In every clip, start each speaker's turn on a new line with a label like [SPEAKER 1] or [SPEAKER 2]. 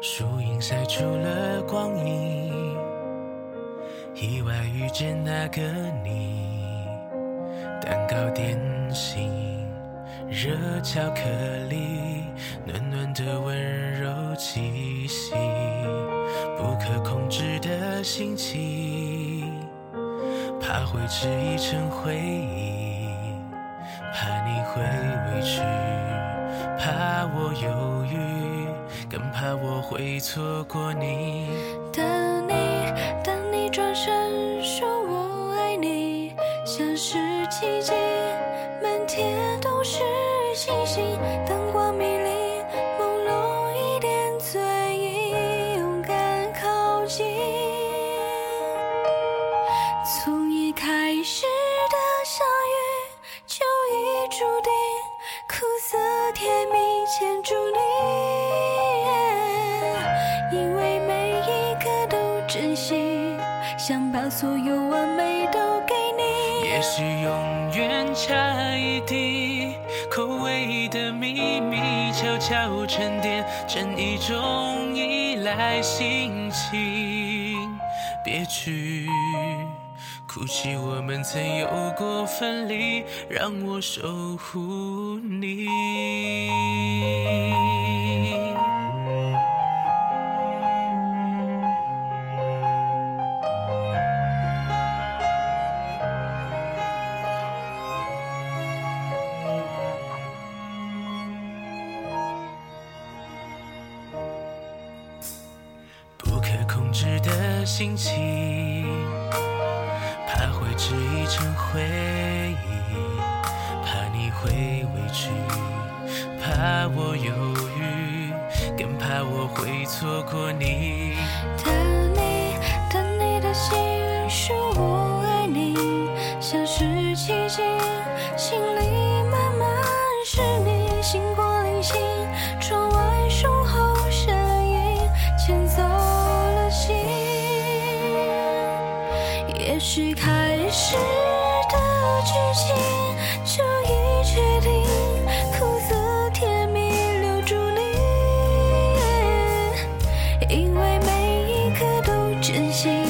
[SPEAKER 1] 树影晒出了光影，意外遇见那个你，蛋糕点心，热巧克力，暖暖的温柔气息，不可控制的心情，怕会迟疑成回忆，怕你会委屈，怕我会错过你。
[SPEAKER 2] 等你，等你转身珍惜，想把所有完美都给你。
[SPEAKER 1] 也许永远差一滴口味的秘密，悄悄沉淀成一种依赖心情。别去哭泣，我们曾有过分离，让我守护你。心情，怕会织一成回忆，怕你会委屈，怕我犹豫，更怕我会错过你。
[SPEAKER 2] 等你，等你的心说我爱你，像是奇迹，心里慢慢是你，星光零星，也许开始的剧情就已决定，苦涩甜蜜留住你。因为每一刻都真心，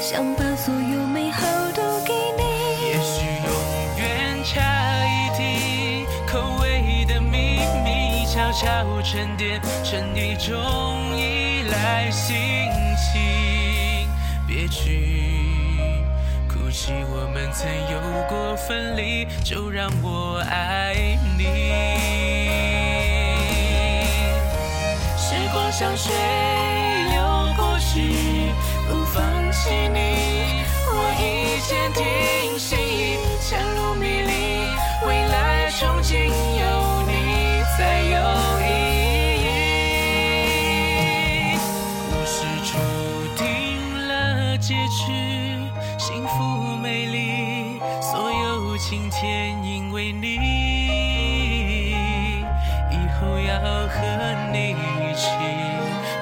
[SPEAKER 2] 想把所有美好都给你。
[SPEAKER 1] 也许永远差一滴口味的秘密，悄悄沉淀成一种依赖心情。曾有过分离，就让我爱你。时光像水流过去，不放弃你，有晴天因为你。以后要和你一起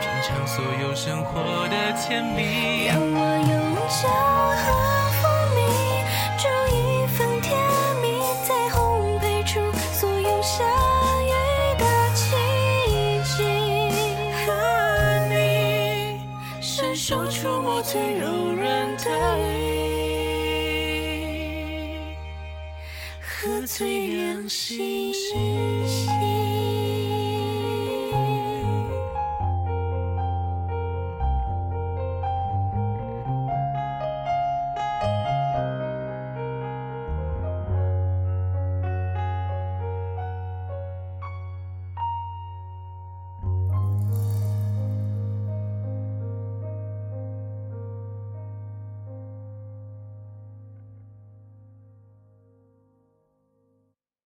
[SPEAKER 1] 品尝所有生活的甜蜜。
[SPEAKER 2] 让我用酒和蜂蜜煮一份甜蜜，再烘焙出所有相遇的奇迹。
[SPEAKER 1] 和你伸手触摸最柔软的你，和最亮星星。